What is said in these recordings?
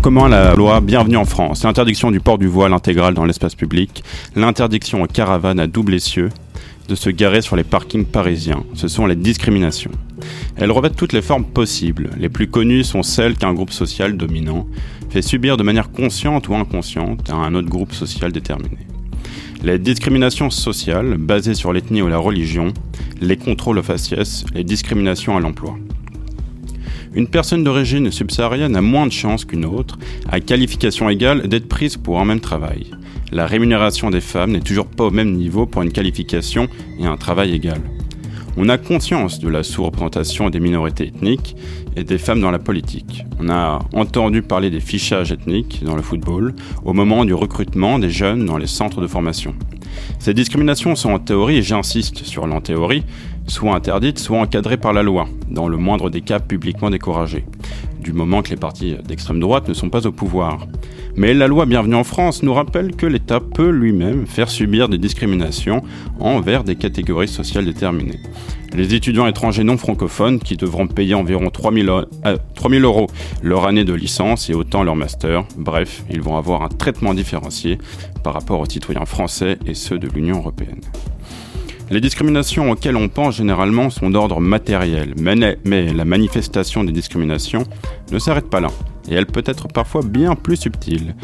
comment la loi Bienvenue en France, l'interdiction du port du voile intégral dans l'espace public, l'interdiction aux caravanes à double essieu de se garer sur les parkings parisiens. Ce sont les discriminations. Elles revêtent toutes les formes possibles. Les plus connues sont celles qu'un groupe social dominant fait subir de manière consciente ou inconsciente à un autre groupe social déterminé. Les discriminations sociales, basées sur l'ethnie ou la religion, les contrôles aux faciès, les discriminations à l'emploi. Une personne d'origine subsaharienne a moins de chances qu'une autre, à qualification égale, d'être prise pour un même travail. La rémunération des femmes n'est toujours pas au même niveau pour une qualification et un travail égal. On a conscience de la sous-représentation des minorités ethniques et des femmes dans la politique. On a entendu parler des fichages ethniques dans le football au moment du recrutement des jeunes dans les centres de formation. Ces discriminations sont en théorie, et j'insiste sur l'en théorie, soit interdites, soit encadrées par la loi, dans le moindre des cas publiquement découragées, du moment que les partis d'extrême droite ne sont pas au pouvoir. Mais la loi Bienvenue en France nous rappelle que l'État peut lui-même faire subir des discriminations envers des catégories sociales déterminées. Les étudiants étrangers non francophones qui devront payer environ 3000 euh, euros leur année de licence et autant leur master, bref, ils vont avoir un traitement différencié par rapport aux citoyens français et ceux de l'Union européenne. Les discriminations auxquelles on pense généralement sont d'ordre matériel, mais, la manifestation des discriminations ne s'arrête pas là, et elle peut être parfois bien plus subtile.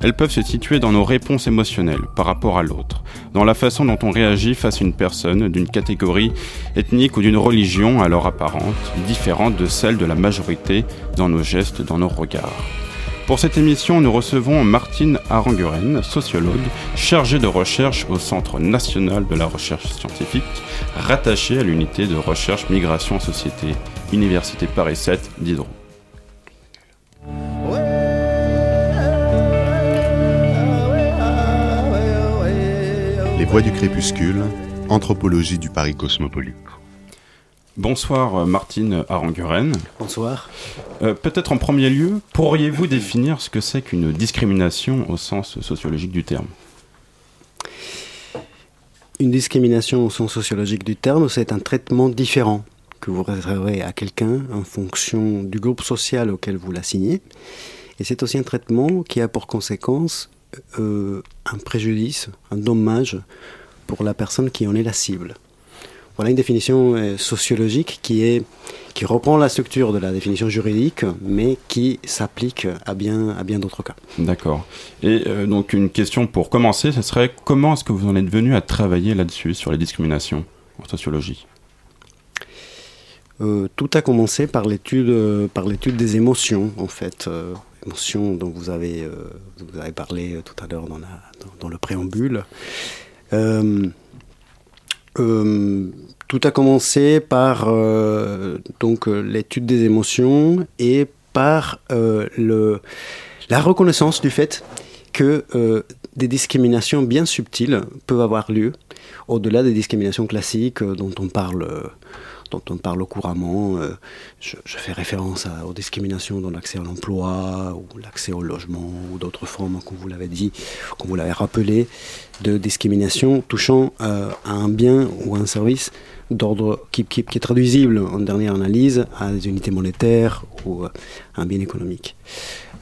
Elles peuvent se situer dans nos réponses émotionnelles par rapport à l'autre, dans la façon dont on réagit face à une personne d'une catégorie ethnique ou d'une religion alors apparente, différente de celle de la majorité dans nos gestes, dans nos regards. Pour cette émission, nous recevons Martine Aranguren, sociologue, chargée de recherche au Centre national de la recherche scientifique, rattachée à l'unité de recherche migration société, Université Paris 7 Diderot. Les voix du crépuscule, anthropologie du Paris cosmopolite. Bonsoir euh, Martine Aranguren. Bonsoir. Euh, peut-être en premier lieu, pourriez-vous définir ce que c'est qu'une discrimination au sens sociologique du terme? Une discrimination au sens sociologique du terme, c'est un traitement différent que vous réservez à quelqu'un en fonction du groupe social auquel vous l'assignez. Et c'est aussi un traitement qui a pour conséquence euh, un préjudice, un dommage pour la personne qui en est la cible. Voilà une définition euh, sociologique qui, est, qui reprend la structure de la définition juridique, mais qui s'applique à bien, à bien d'autres cas. D'accord. Et euh, donc une question pour commencer, ce serait comment est-ce que vous en êtes venu à travailler là-dessus, sur les discriminations en sociologie? Euh, tout a commencé par l'étude, par l'étude des émotions, en fait. émotions dont vous avez, vous avez parlé tout à l'heure dans, dans, dans, le préambule. Euh, tout a commencé par euh, euh, l'étude des émotions et par la reconnaissance du fait que des discriminations bien subtiles peuvent avoir lieu, au-delà des discriminations classiques dont on parle dont on parle couramment. Euh, je, fais référence aux discriminations dans l'accès à l'emploi ou l'accès au logement ou d'autres formes, comme vous l'avez dit, comme vous l'avez rappelé, de discrimination touchant euh, à un bien ou un service d'ordre qui, qui, est traduisible en dernière analyse à des unités monétaires ou à un bien économique.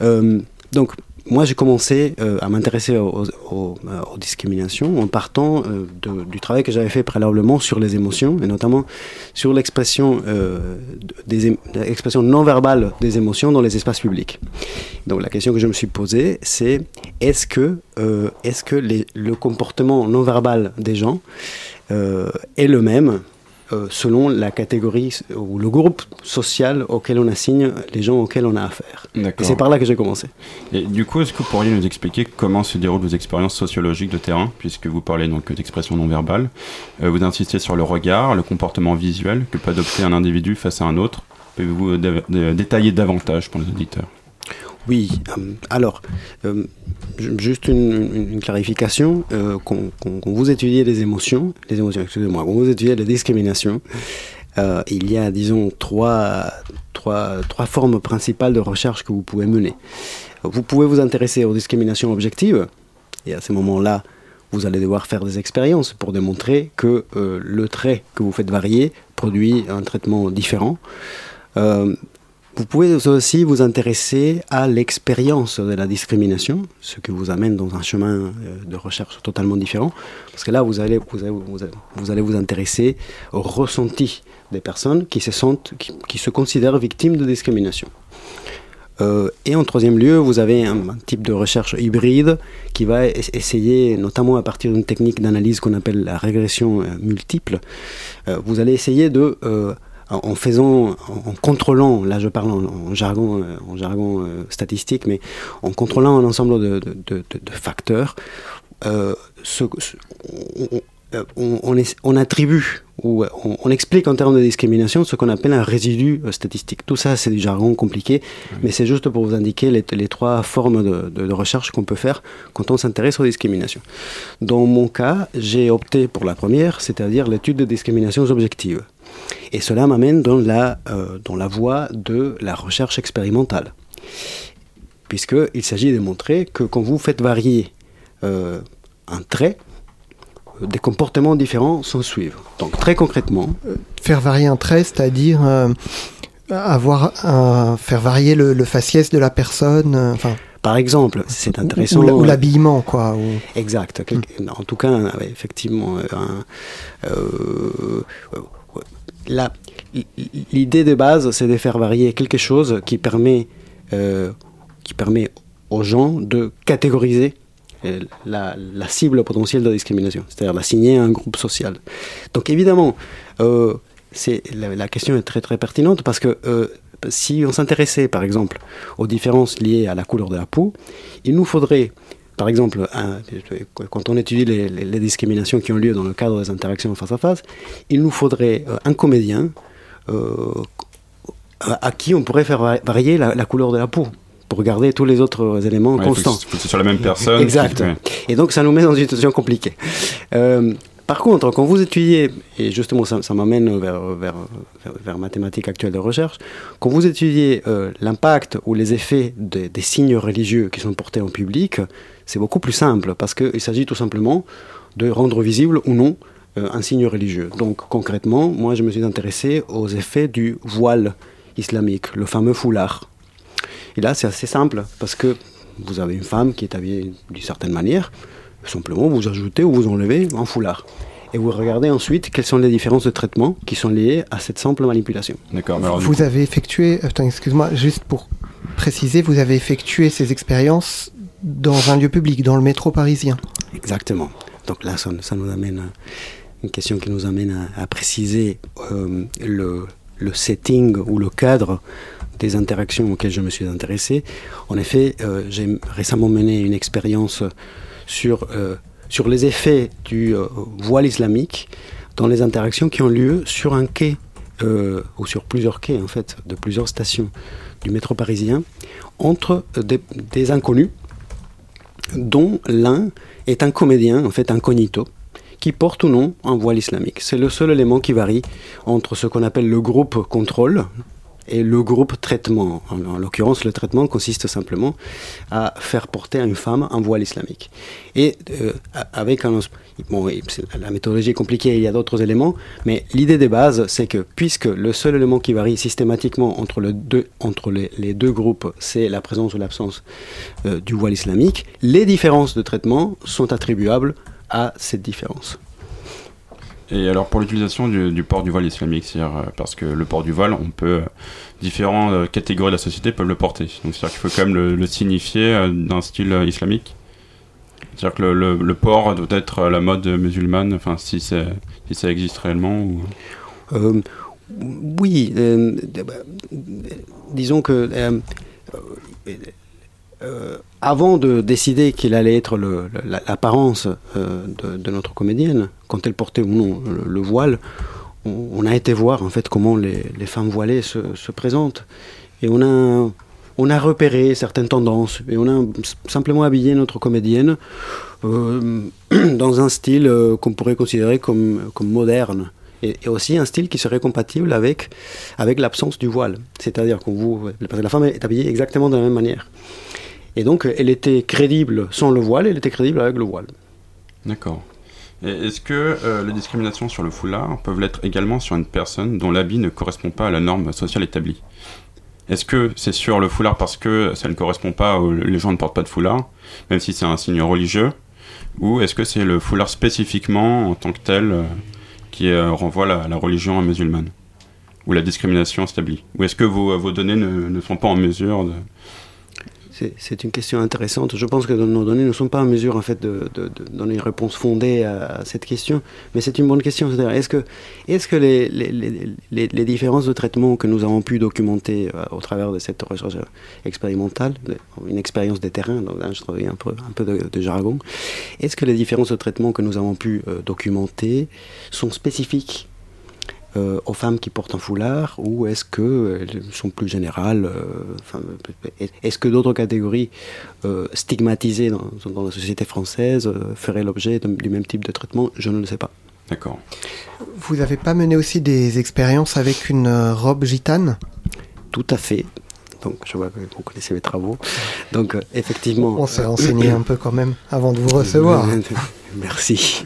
Euh, donc, moi, j'ai commencé euh, à m'intéresser aux, aux, discriminations en partant euh, du travail que j'avais fait préalablement sur les émotions, et notamment sur l'expression euh, non verbale des émotions dans les espaces publics. Donc la question que je me suis posée, c'est est-ce que, euh, est-ce que les, le comportement non verbal des gens est le même euh, selon la catégorie ou le groupe social auquel on assigne les gens auxquels on a affaire. Et c'est par là que j'ai commencé. Et du coup, est-ce que vous pourriez nous expliquer comment se déroulent vos expériences sociologiques de terrain, puisque vous parlez donc d'expression non verbale euh, Vous insistez sur le regard, le comportement visuel que peut adopter un individu face à un autre. Pouvez-vous détailler davantage pour les auditeurs? Oui, euh, alors, euh, juste une, clarification. Euh, quand, vous étudiez les émotions, les émotions, excusez-moi, quand vous étudiez les discriminations, il y a, disons, trois, trois, trois formes principales de recherche que vous pouvez mener. Vous pouvez vous intéresser aux discriminations objectives, et à ce moment-là, vous allez devoir faire des expériences pour démontrer que le trait que vous faites varier produit un traitement différent Vous pouvez aussi vous intéresser à l'expérience de la discrimination, ce qui vous amène dans un chemin euh, de recherche totalement différent, parce que là, vous allez vous, allez, vous, intéresser au ressenti des personnes qui se, sentent, qui, se considèrent victimes de discrimination. Euh, et en troisième lieu, vous avez un, type de recherche hybride qui va essayer, notamment à partir d'une technique d'analyse qu'on appelle la régression euh, multiple, vous allez essayer de en faisant, en contrôlant, là je parle en, jargon, euh, en jargon euh, statistique, mais en contrôlant un ensemble de, facteurs, euh, on, attribue ou on, explique en termes de discrimination ce qu'on appelle un résidu statistique. Tout ça, c'est du jargon compliqué, mais c'est juste pour vous indiquer les, les trois formes de, recherche qu'on peut faire quand on s'intéresse aux discriminations. Dans mon cas, j'ai opté pour la première, c'est-à-dire l'étude de discriminations objectives. Et cela m'amène dans la, euh, dans la voie de la recherche expérimentale. Puisqu'il s'agit de montrer que quand vous faites varier euh, un trait, euh, des comportements différents s'en suivent. Donc très concrètement... Faire varier un trait, c'est-à-dire avoir faire varier le, faciès de la personne par exemple, c'est intéressant. Ou, l'habillement, quoi. Exact. En tout cas, effectivement, un, l'idée de base, c'est de faire varier quelque chose qui permet, euh, qui permet aux gens de catégoriser euh, la, cible potentielle de discrimination, c'est-à-dire d'assigner à un groupe social. Donc évidemment, euh, c'est, la, question est très très pertinente parce que si on s'intéressait par exemple aux différences liées à la couleur de la peau, il nous faudrait par exemple, quand on étudie les, discriminations qui ont lieu dans le cadre des interactions face à face, il nous faudrait euh, un comédien euh, à qui on pourrait faire varier la, couleur de la peau pour garder tous les autres éléments constants. C'est sur la même personne. Exact. Et donc ça nous met dans une situation compliquée. Euh, par contre, quand vous étudiez, et justement ça, m'amène vers, vers, vers, mathématiques actuelles de recherche, quand vous étudiez l'impact ou les effets des signes religieux qui sont portés en public, c'est beaucoup plus simple parce qu'il s'agit tout simplement de rendre visible ou non euh, un signe religieux. Donc concrètement, moi je me suis intéressé aux effets du voile islamique, le fameux foulard. Et là c'est assez simple parce que vous avez une femme qui est habillée d'une certaine manière, simplement vous ajoutez ou vous enlevez un foulard. Et vous regardez ensuite quelles sont les différences de traitement qui sont liées à cette simple manipulation. D'accord. Vous avez effectué, excuse-moi, juste pour préciser, vous avez effectué ces expériences dans un lieu public, dans le métro parisien. Exactement. Donc là, ça, nous amène à une question qui nous amène à, préciser euh, le, setting ou le cadre des interactions auxquelles je me suis intéressé. En effet, euh, j'ai récemment mené une expérience sur, euh, sur les effets du voile islamique dans les interactions qui ont lieu sur un quai ou sur plusieurs quais en fait, de plusieurs stations du métro parisien entre des inconnus dont l'un est un comédien, en fait incognito, qui porte ou non un voile islamique. C'est le seul élément qui varie entre ce qu'on appelle le groupe contrôle et le groupe traitement. En, l'occurrence, le traitement consiste simplement à faire porter à une femme un voile islamique. Et euh, avec un... Bon, la méthodologie est compliquée, il y a d'autres éléments, mais l'idée des bases, c'est que puisque le seul élément qui varie systématiquement entre, les, deux groupes, c'est la présence ou l'absence euh, du voile islamique, les différences de traitement sont attribuables à cette différence. Et alors pour l'utilisation du, port du voile islamique, c'est-à-dire euh, parce que le port du voile, on peut euh, différentes euh, catégories de la société peuvent le porter. Donc c'est-à-dire qu'il faut quand même le, signifier d'un style islamique. C'est-à-dire que le, port doit être la mode musulmane, enfin si, si ça existe réellement. Ou... oui, disons que avant de décider qu'il allait être l'apparence euh, de, notre comédienne, quand elle portait ou non le, voile, on, a été voir en fait comment les, femmes voilées se, présentent. Et on a, repéré certaines tendances et on a simplement habillé notre comédienne euh, dans un style qu'on pourrait considérer comme, moderne. Et, aussi un style qui serait compatible avec, l'absence du voile. C'est-à-dire que la femme est habillée exactement de la même manière. Et donc, elle était crédible sans le voile, elle était crédible avec le voile. D'accord. Est-ce que euh, les discriminations sur le foulard peuvent l'être également sur une personne dont l'habit ne correspond pas à la norme sociale établie? Est-ce que c'est sur le foulard parce que ça ne correspond pas, aux, les gens ne portent pas de foulard, même si c'est un signe religieux? Ou est-ce que c'est le foulard spécifiquement en tant que tel euh, qui euh, renvoie la, la religion musulmane? Ou la discrimination établie? Ou est-ce que vos, données ne sont pas en mesure de, c'est une question intéressante. Je pense que nos données ne sont pas en mesure en fait de, donner une réponse fondée à, cette question, mais c'est une bonne question. Est-ce que, est -ce que les, différences de traitement que nous avons pu documenter euh, au travers de cette recherche expérimentale, une expérience des terrains, là je travaille un peu, de jargon, est-ce que les différences de traitement que nous avons pu euh, documenter sont spécifiques euh, aux femmes qui portent un foulard ou est-ce qu'elles sont plus générales euh, Est-ce que d'autres catégories euh, stigmatisées dans, dans, la société française euh, feraient l'objet du même type de traitement? Je ne le sais pas. D'accord. Vous n'avez pas mené aussi des expériences avec une robe gitane? Tout à fait. Donc, je vois que vous connaissez mes travaux. Donc, euh, effectivement. On s'est renseigné un peu quand même avant de vous recevoir. Merci.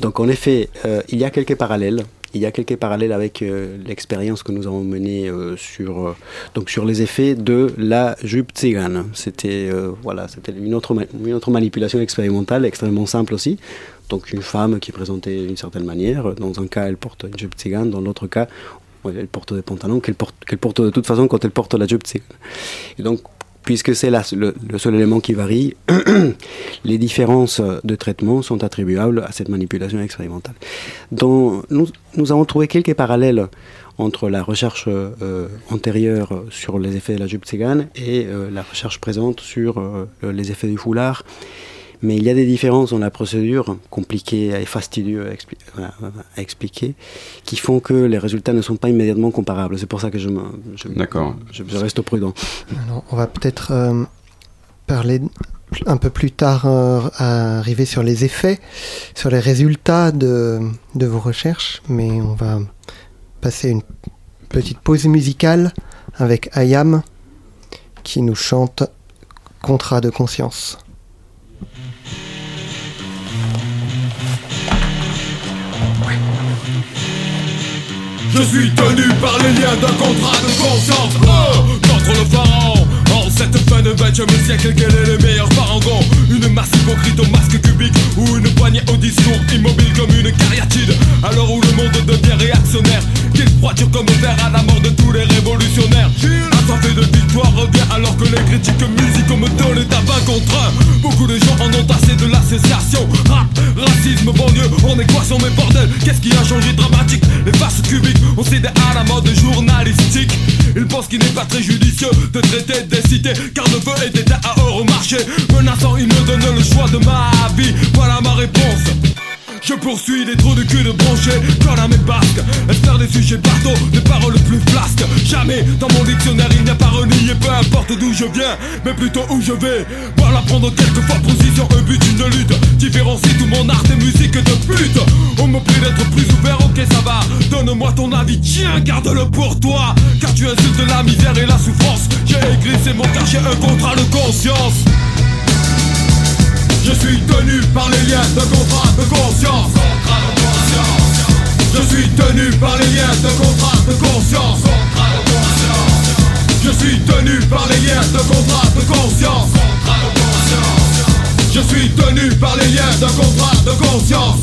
Donc, en effet, euh, il y a quelques parallèles il y a quelques parallèles avec euh, l'expérience que nous avons menée euh, sur, euh, donc sur les effets de la jupe tzigane. C'était voilà, c'était une autre, manipulation expérimentale extrêmement simple aussi. Donc une femme qui présentait d'une certaine manière. Dans un cas, elle porte une jupe tzigane. Dans l'autre cas, elle porte des pantalons qu'elle porte, qu'elle porte de toute façon quand elle porte la jupe tzigane. Puisque c'est le, le, seul élément qui varie, les différences de traitement sont attribuables à cette manipulation expérimentale. Nous, nous avons trouvé quelques parallèles entre la recherche euh, antérieure sur les effets de la jupe tzigane et euh, la recherche présente sur euh, les effets du foulard. Mais il y a des différences dans la procédure, compliquée et fastidieuse à, expli à, expliquer, qui font que les résultats ne sont pas immédiatement comparables. C'est pour ça que je, me, je, je, je reste prudent. Alors, on va peut-être euh, parler un peu plus tard, euh, arriver sur les effets, sur les résultats de, de vos recherches, mais on va passer une petite pause musicale avec Ayam qui nous chante Contrat de conscience. Je suis tenu par les liens d'un contrat de conscience oh Contre le pharaon. En cette fin de 20e siècle Quel est le meilleur parangon Une masse hypocrite au masque cubique Ou une poignée au discours immobile comme une cariatide. Alors où le monde devient réactionnaire Qu'il froidure comme fer à la mort de tous les révolutionnaires. Assoiffé de victoire revient alors que les critiques donnent à 20 contre 1 Beaucoup de gens en ont assez de l'association. Rap, racisme, banlieue, en équation mais bordel Qu'est-ce qui a changé dramatique? Les faces cubiques on cède à la mode journalistique. Ils pensent qu'il n'est pas très judicieux de traiter des cités Car le feu est éteint à Euromarché Menaçant, il me donne le choix de ma vie. Voilà ma réponse je poursuis des trous de cul de branchés Colle à mes basques Espère des sujets bateaux Des paroles plus flasques? Jamais dans mon dictionnaire il n'y a pas renié Peu importe d'où je viens Mais plutôt où je vais. Voilà prendre quelquefois position Un but une lutte. Différencie tout mon art et musique de pute. On me prie d'être plus ouvert Ok ça va. Donne-moi ton avis Tiens garde-le pour toi. Car tu insultes la misère et la souffrance. J'ai écrit c'est mon car j'ai un contrat de conscience je suis tenu par les liens de contrat de conscience. De. Je suis tenu par les liens de contrat de conscience. De. Je suis tenu par les liens de contrat de conscience. De. Je suis tenu par les liens d'un contrat de conscience.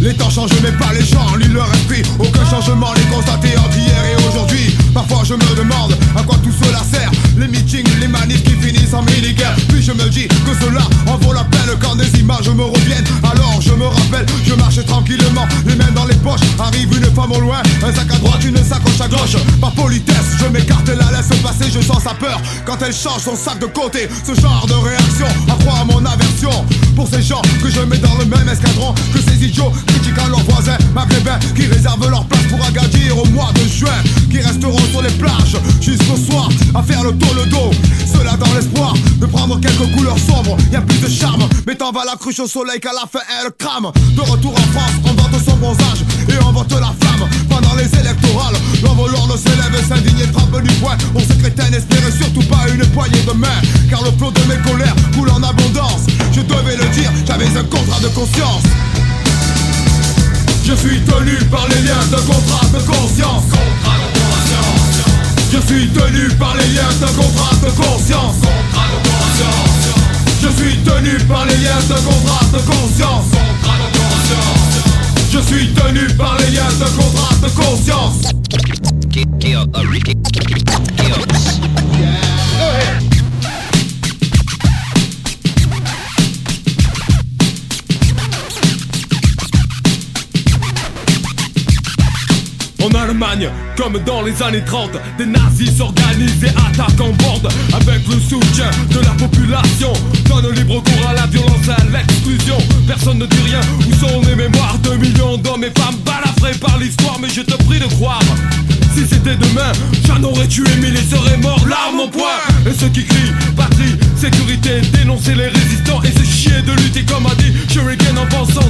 Les temps changent mais pas les gens, lis leur esprit Aucun changement n'est constaté entre hier et aujourd'hui Parfois je me demande à quoi tout cela sert Les meetings, les manifs qui finissent en mini-guerre. Puis je me dis que cela en vaut la peine Quand des images me reviennent. Alors je me rappelle, je marchais tranquillement Les mains dans les poches, arrive une femme au loin Un sac à droite, une sacoche à gauche. Par politesse, je m'écarte et la laisse passer Je sens sa peur. Quand elle change son sac de côté Ce genre de réaction accroît mon aversion. Pour ces gens que je mets dans le même escadron Que ces idiots critiquent à leurs voisins maghrébins Qui réservent leur place pour Agadir au mois de juin Qui resteront sur les plages jusqu'au soir à faire le tour le dos. Cela dans l'espoir de prendre quelques couleurs sombres. Y a plus de charme, mais t'en vas la cruche au soleil qu'à la fin elle crame. De retour en France, on vante son bronzage et on vote la flamme. Pendant les électorales, l'envoleur s'élève et s'indigne et trempe du poing. On se n'espérait surtout pas une poignée de main. Car le flot de mes colères coule en abondance. Je devais le dire, j'avais un contrat de conscience. Je suis tenu par les liens d'un contrat de conscience Contrat de conscience Je suis tenu par les liens d'un contrat de conscience. Contrat de conscience. Je suis tenu par les liens d'un contrat de conscience. Contrat de conscience. Je suis tenu par les liens d'un contrat de conscience En Allemagne, comme dans les années 30, des nazis s'organisent et attaquent en bande avec le soutien de la population. Donne libre cours à la violence et à l'exclusion. Personne ne dit rien, où sont les mémoires de millions d'hommes et femmes balafrés par l'histoire, mais je te prie de croire. Si c'était demain, j'en aurais tué mille et serais mort, l'arme au poing. Et ceux qui crient patrie, sécurité, dénoncer les résistants et se chier de lutter comme a dit Shuriken en pensant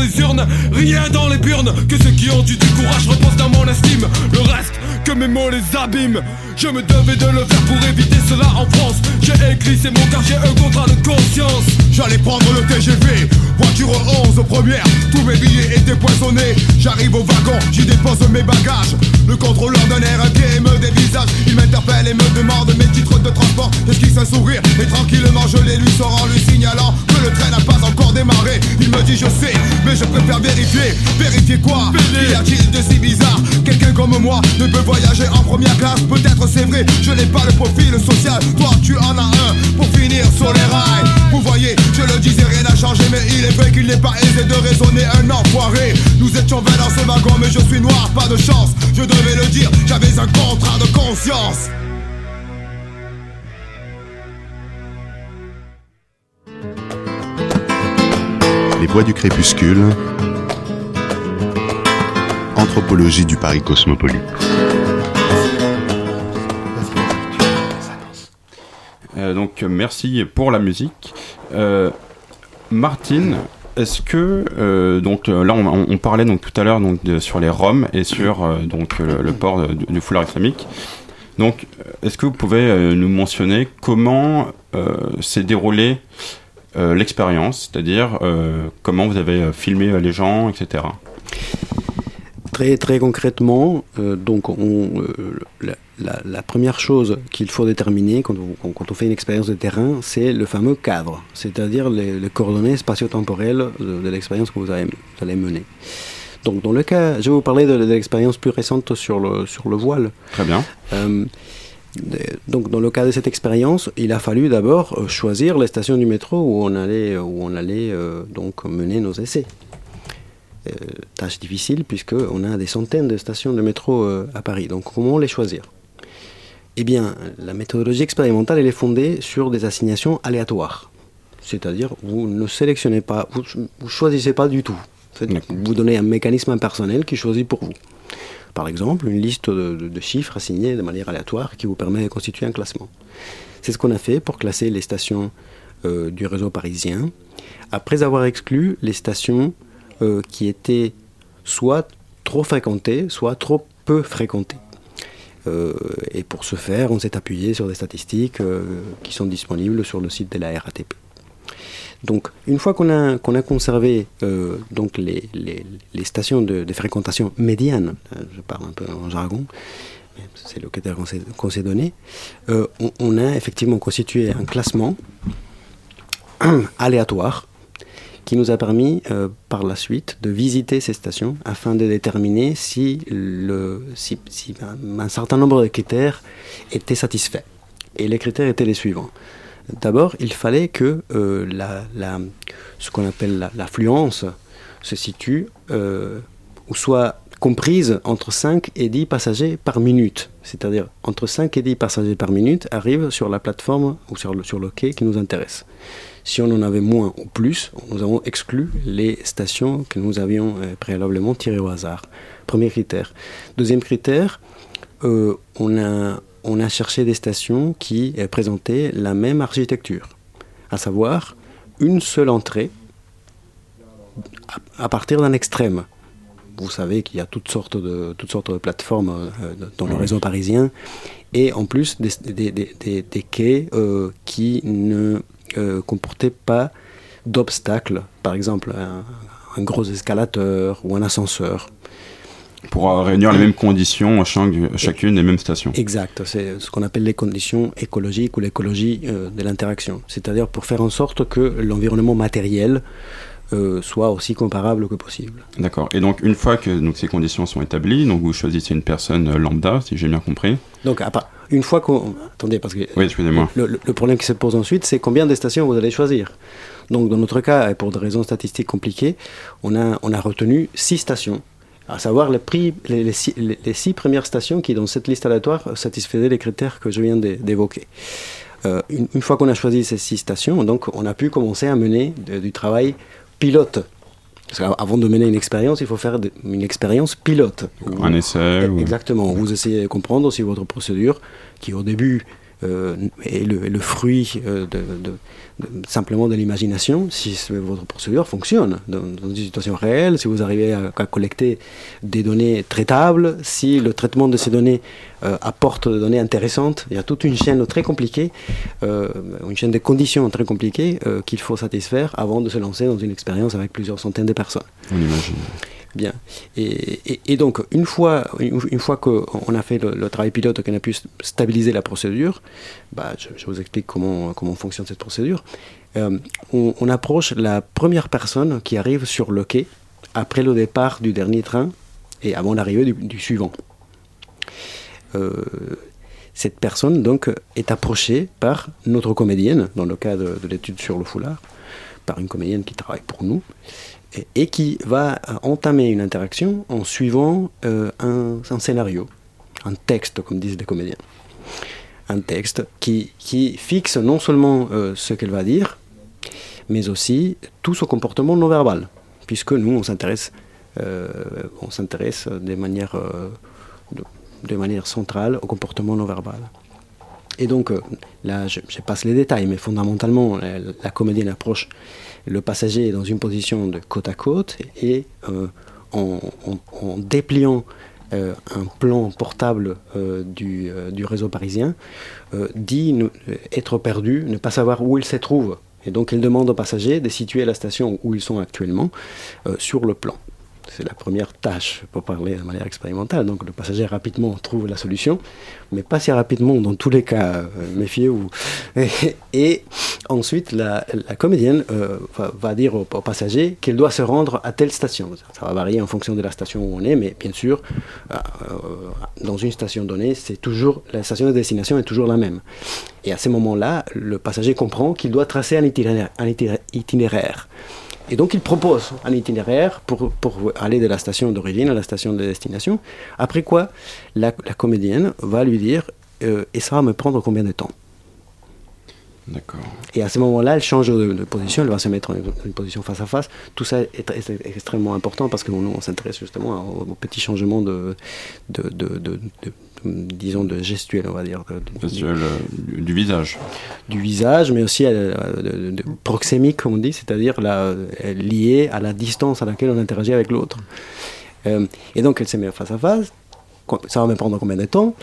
les urnes, rien dans les burnes. Que ceux qui ont du courage reposent dans mon estime. Le reste, que mes mots les abîment. Je me devais de le faire pour éviter cela en France. J'ai écrit ces mots car j'ai un contrat de conscience. J'allais prendre le TGV, voiture 11 aux premières. Tous mes billets étaient poisonnés. J'arrive au wagon, j'y dépose mes bagages. Le contrôleur d'un air inquiet me dévisage. Il m'interpelle et me demande mes titres de transport. J'esquisse un sourire et tranquillement je les lui sors en lui signalant que le train n'a pas encore démarré. Il me dit je sais, mais je préfère vérifier. Vérifier quoi? Y a-t-il de si bizarre? Quelqu'un comme moi ne peut voyager en première classe. Peut-être c'est vrai, je n'ai pas le profil social. Toi tu en as un pour finir sur les rails. Vous voyez, je le disais, rien n'a changé, mais il est vrai qu'il n'est pas aisé de raisonner un enfoiré. Nous étions 20 dans ce wagon, mais je suis noir, pas de chance. Je devais le dire, j'avais un contrat de conscience. Les voix du crépuscule. Anthropologie du Paris cosmopolite. Donc euh, merci pour la musique. Euh, Martine, est-ce que euh, donc là on, parlait donc tout à l'heure donc sur les Roms et sur donc le, port du foulard islamique. Donc est-ce que vous pouvez nous mentionner comment s'est déroulée l'expérience, c'est-à-dire comment vous avez filmé les gens, etc. Très, très concrètement, euh, donc on, euh, la, la- la première chose qu'il faut déterminer quand on, quand- quand on fait une expérience de terrain, c'est le fameux cadre, c'est-à-dire les, les coordonnées spatio-temporelles de, de l'expérience que vous, avez- vous allez mener. Donc dans le cas, je vais vous parler de, de l'expérience plus récente sur le, sur le voile. Très bien. Euh, donc, dans le cas de cette expérience, il a fallu d'abord choisir les stations du métro où on allait, où on allait euh, donc mener nos essais. Euh, tâche difficile puisque on a des centaines de stations de métro euh, à Paris. Donc, comment les choisir? Eh bien, la méthodologie expérimentale elle est fondée sur des assignations aléatoires. C'est-à-dire, vous ne sélectionnez pas, vous, vous choisissez pas du tout. Vous donnez un mécanisme impersonnel qui choisit pour vous. Par exemple, une liste de, de- de chiffres assignés de manière aléatoire qui vous permet de constituer un classement. C'est ce qu'on a fait pour classer les stations euh, du réseau parisien, après avoir exclu les stations euh, qui étaient soit trop fréquentées, soit trop peu fréquentées. Euh, et pour ce faire, on s'est appuyé sur des statistiques euh, qui sont disponibles sur le site de la RATP. Donc, une fois qu'on a, conservé donc les, stations de, fréquentation médiane, je parle un peu en jargon, c'est le critère qu'on s'est, donné, on, on a effectivement constitué un classement aléatoire qui nous a permis euh, par la suite de visiter ces stations afin de déterminer si, le, si, un, certain nombre de critères étaient satisfaits. Et les critères étaient les suivants. D'abord, il fallait que euh, la, ce qu'on appelle la- l'affluence se situe euh, ou soit comprise entre 5 et 10 passagers par minute. C'est-à-dire entre 5 et 10 passagers par minute arrivent sur la plateforme ou sur le, sur le quai qui nous intéresse. Si on en avait moins ou plus, nous avons exclu les stations que nous avions euh, préalablement tirées au hasard. Premier critère. Deuxième critère, euh, on, a, on a cherché des stations qui euh, présentaient la même architecture, à savoir une seule entrée à, à partir d'un extrême. Vous savez qu'il y a toutes sortes de, toutes sortes de plateformes euh, dans le réseau parisien et en plus des, des- des- des- des quais euh, qui ne euh, comportaient pas d'obstacles. Par exemple, un, un gros escalateur ou un ascenseur. Pour réunir les mêmes conditions à chacune des mêmes stations. Exact, c'est ce qu'on appelle les conditions écologiques ou l'écologie euh, de l'interaction. C'est-à-dire pour faire en sorte que l'environnement matériel euh, soit aussi comparable que possible. D'accord. Et donc, une fois que donc, ces conditions sont établies, donc vous choisissez une personne euh, lambda, si j'ai bien compris. Donc, à part- une fois qu'on... Attendez, parce que Oui, excusez-moi. le, problème qui se pose ensuite, c'est combien de stations vous allez choisir. Donc, dans notre cas, et pour des raisons statistiques compliquées, on a, on a retenu six stations, à savoir les, prix, les, les six, les- les six premières stations qui, dans cette liste aléatoire, satisfaisaient les critères que je viens d'é- d'évoquer. Euh, une, une fois qu'on a choisi ces six stations, donc, on a pu commencer à mener de- du travail pilote. Parce qu'avant de mener une expérience, il faut faire une expérience pilote. Un essai ou... Exactement. Vous essayez de comprendre si votre procédure, qui au début euh, est, le, fruit euh, simplement de l'imagination, si votre procédure fonctionne dans, dans une situation réelle, si vous arrivez à, collecter des données traitables, si le traitement de ces données euh, apporte des données intéressantes. Il y a toute une chaîne très compliquée, euh, une chaîne de conditions très compliquées qu'il faut satisfaire avant de se lancer dans une expérience avec plusieurs centaines de personnes. On imagine. Bien. Et, donc, une fois, une, fois qu'on a fait le, travail pilote, qu'on a pu stabiliser la procédure, bah, je, vous explique comment, comment fonctionne cette procédure. Euh, on, approche la première personne qui arrive sur le quai après le départ du dernier train et avant l'arrivée du, suivant. Euh, cette personne donc est approchée par notre comédienne, dans le cas de l'étude sur le foulard, par une comédienne qui travaille pour nous, et, qui va euh, entamer une interaction en suivant euh, un, scénario, un texte, comme disent les comédiens. Un texte qui, qui fixe non seulement euh, ce qu'elle va dire, mais aussi tout son comportement non verbal, puisque nous, on s'intéresse, de manière, de, manière centrale au comportement non verbal. Et donc, là, je, passe les détails, mais fondamentalement, la, la comédienne approche le passager dans une position de côte à côte et euh, en, dépliant euh, un plan portable euh, du, réseau parisien, dit être perdu, ne pas savoir où il se trouve. Et donc, elle demande aux passagers de situer la station où ils sont actuellement sur le plan. C'est la première tâche pour parler de manière expérimentale. Donc le passager rapidement trouve la solution, mais pas si rapidement dans tous les cas, euh, méfiez-vous. Et, ensuite, la, comédienne euh, va, dire au, passager qu'il doit se rendre à telle station. Ça va varier en fonction de la station où on est, mais bien sûr, euh, dans une station donnée, c'est toujours la station de destination est toujours la même. Et à ce moment-là, le passager comprend qu'il doit tracer un itinéraire. Et donc il propose un itinéraire pour, pour aller de la station d'origine à la station de destination. Après quoi, la, la comédienne va lui dire euh, Et ça va me prendre combien de temps? D'accord. Et à ce moment-là, elle change de, de position, elle va se mettre en une, position face à face. Tout ça est, extrêmement important parce que nous, on s'intéresse justement aux, aux petits changements de- de- de- disons, de gestuelle, on va dire. de- euh, du, du visage. du visage, mais aussi la- de, proxémique, comme on dit, c'est-à-dire euh, lié à la distance à laquelle on interagit avec l'autre. Euh, et donc, elle se met face à face. Ça va me prendre combien de temps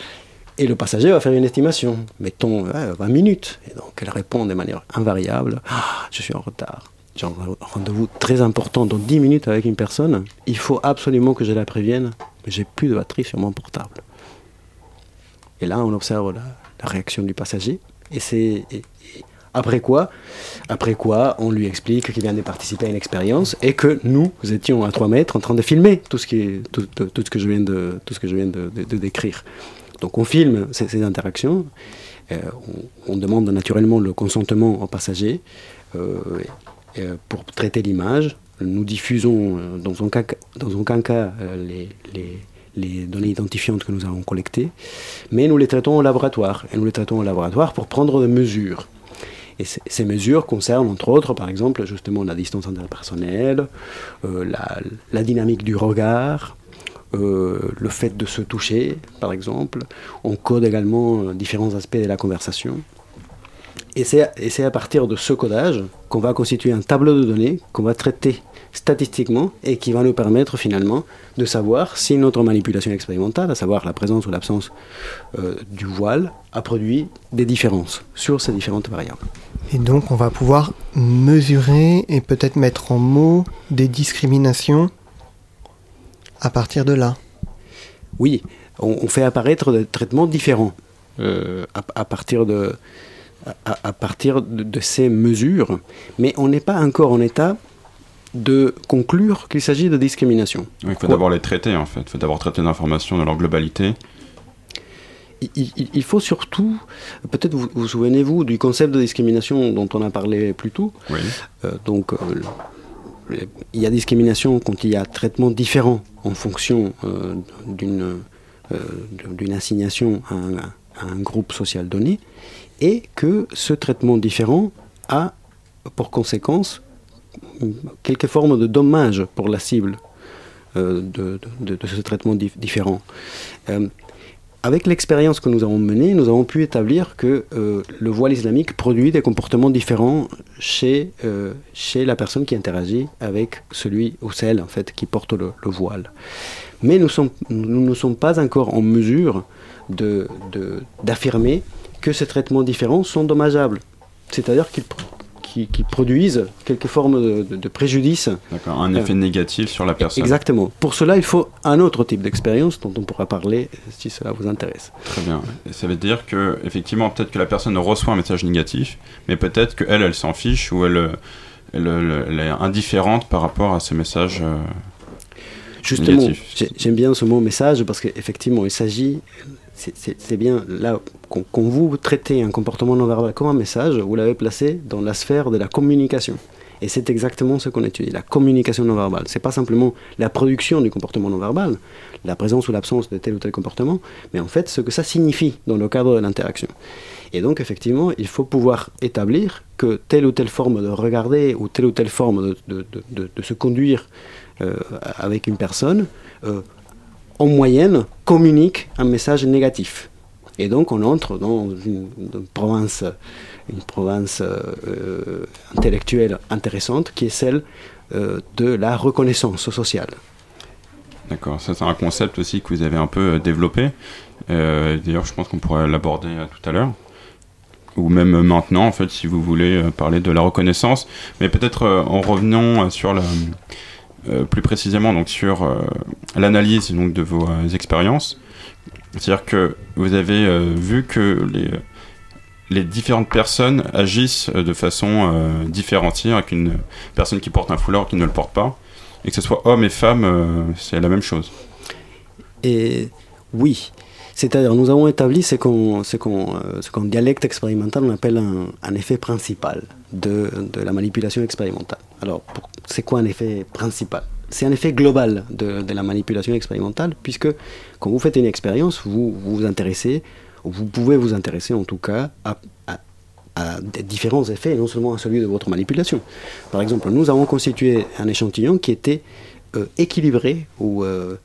Et le passager va faire une estimation. Mettons ouais, 20 minutes. Et donc, elle répond de manière invariable Ah, Je suis en retard. J'ai un rendez-vous très important dans 10 minutes avec une personne. Il faut absolument que je la prévienne. Mais j'ai plus de batterie sur mon portable. Et là, on observe la, réaction du passager. Et c'est après quoi, après quoi, on lui explique qu'il vient de participer à une expérience et que nous étions à 3 mètres en train de filmer tout ce que je viens de tout ce que je viens de, décrire. Donc on filme ces, interactions. euh, on, demande naturellement le consentement au passager euh, euh, pour traiter l'image. Nous diffusons dans aucun cas, dans cas les- les données identifiantes que nous avons collectées, mais nous les traitons au laboratoire. Et nous les traitons au laboratoire pour prendre des mesures. Et ces mesures concernent, entre autres, par exemple, justement la distance interpersonnelle, euh, la, dynamique du regard, euh, le fait de se toucher, par exemple. On code également euh, différents aspects de la conversation. Et c'est à partir de ce codage qu'on va constituer un tableau de données qu'on va traiter statistiquement et qui va nous permettre finalement de savoir si notre manipulation expérimentale, à savoir la présence ou l'absence euh, du voile, a produit des différences sur ces différentes variables. Et donc on va pouvoir mesurer et peut-être mettre en mots des discriminations à partir de là. Oui, on, fait apparaître des traitements différents euh, à, partir de, à, partir de, ces mesures, mais on n'est pas encore en état de conclure qu'il s'agit de discrimination. il faut d'abord les traiter en fait, il faut d'abord traiter l'information dans leur globalité. Il, faut surtout, peut-être vous vous souvenez-vous du concept de discrimination dont on a parlé plus tôt. Oui. Euh, donc, euh, il y a discrimination quand il y a traitement différent en fonction euh, d'une d'une assignation à un, à un, groupe social donné, et que ce traitement différent a pour conséquence quelque forme de dommage pour la cible euh, de, de, ce traitement différent. Euh, avec l'expérience que nous avons menée, nous avons pu établir que euh, le voile islamique produit des comportements différents chez, chez la personne qui interagit avec celui ou celle en fait, qui porte le, voile. Mais nous, sommes, nous ne sommes pas encore en mesure d'affirmer que ces traitements différents sont dommageables. C'est-à-dire qu'ils qui, produisent quelque forme de, préjudice. D'accord, un effet négatif sur la personne. Exactement. Pour cela, il faut un autre type d'expérience dont on pourra parler si cela vous intéresse. Très bien. Et ça veut dire que, effectivement, peut-être que la personne reçoit un message négatif, mais peut-être qu'elle, elle, s'en fiche ou elle, elle, est indifférente par rapport à ce message. Euh, Justement, j'aime bien ce mot message parce qu'effectivement, il s'agit c'est bien là, quand, vous traitez un comportement non verbal comme un message, vous l'avez placé dans la sphère de la communication. Et c'est exactement ce qu'on étudie, la communication non verbale. C'est pas simplement la production du comportement non verbal, la présence ou l'absence de tel ou tel comportement, mais en fait ce que ça signifie dans le cadre de l'interaction. Et donc effectivement, il faut pouvoir établir que telle ou telle forme de regarder ou telle ou telle forme de, se conduire euh, avec une personne euh, en moyenne, communique un message négatif. Et donc on entre dans une, province, une province euh, intellectuelle intéressante qui est celle euh, de la reconnaissance sociale. D'accord, ça c'est un concept aussi que vous avez un peu euh, développé. D'ailleurs, je pense qu'on pourrait l'aborder tout à l'heure. Ou même maintenant, en fait, si vous voulez parler de la reconnaissance. Mais peut-être en revenant sur la, euh, plus précisément donc sur euh, l'analyse donc de vos euh, expériences. C'est-à-dire que vous avez vu que les, les différentes personnes agissent de façon différenciée, avec une personne qui porte un foulard ou qui ne le porte pas, et que ce soit homme et femme, c'est la même chose. Et oui, c'est-à-dire, nous avons établi ce qu'en dialecte expérimental on appelle un, effet principal de, de, la manipulation expérimentale. Alors, c'est quoi un effet principal? C'est un effet global de, de, la manipulation expérimentale, puisque quand vous faites une expérience, vous vous intéressez, ou vous pouvez vous intéresser en tout cas à, à, différents effets, non seulement à celui de votre manipulation. Par exemple, nous avons constitué un échantillon qui était euh, équilibré ou euh,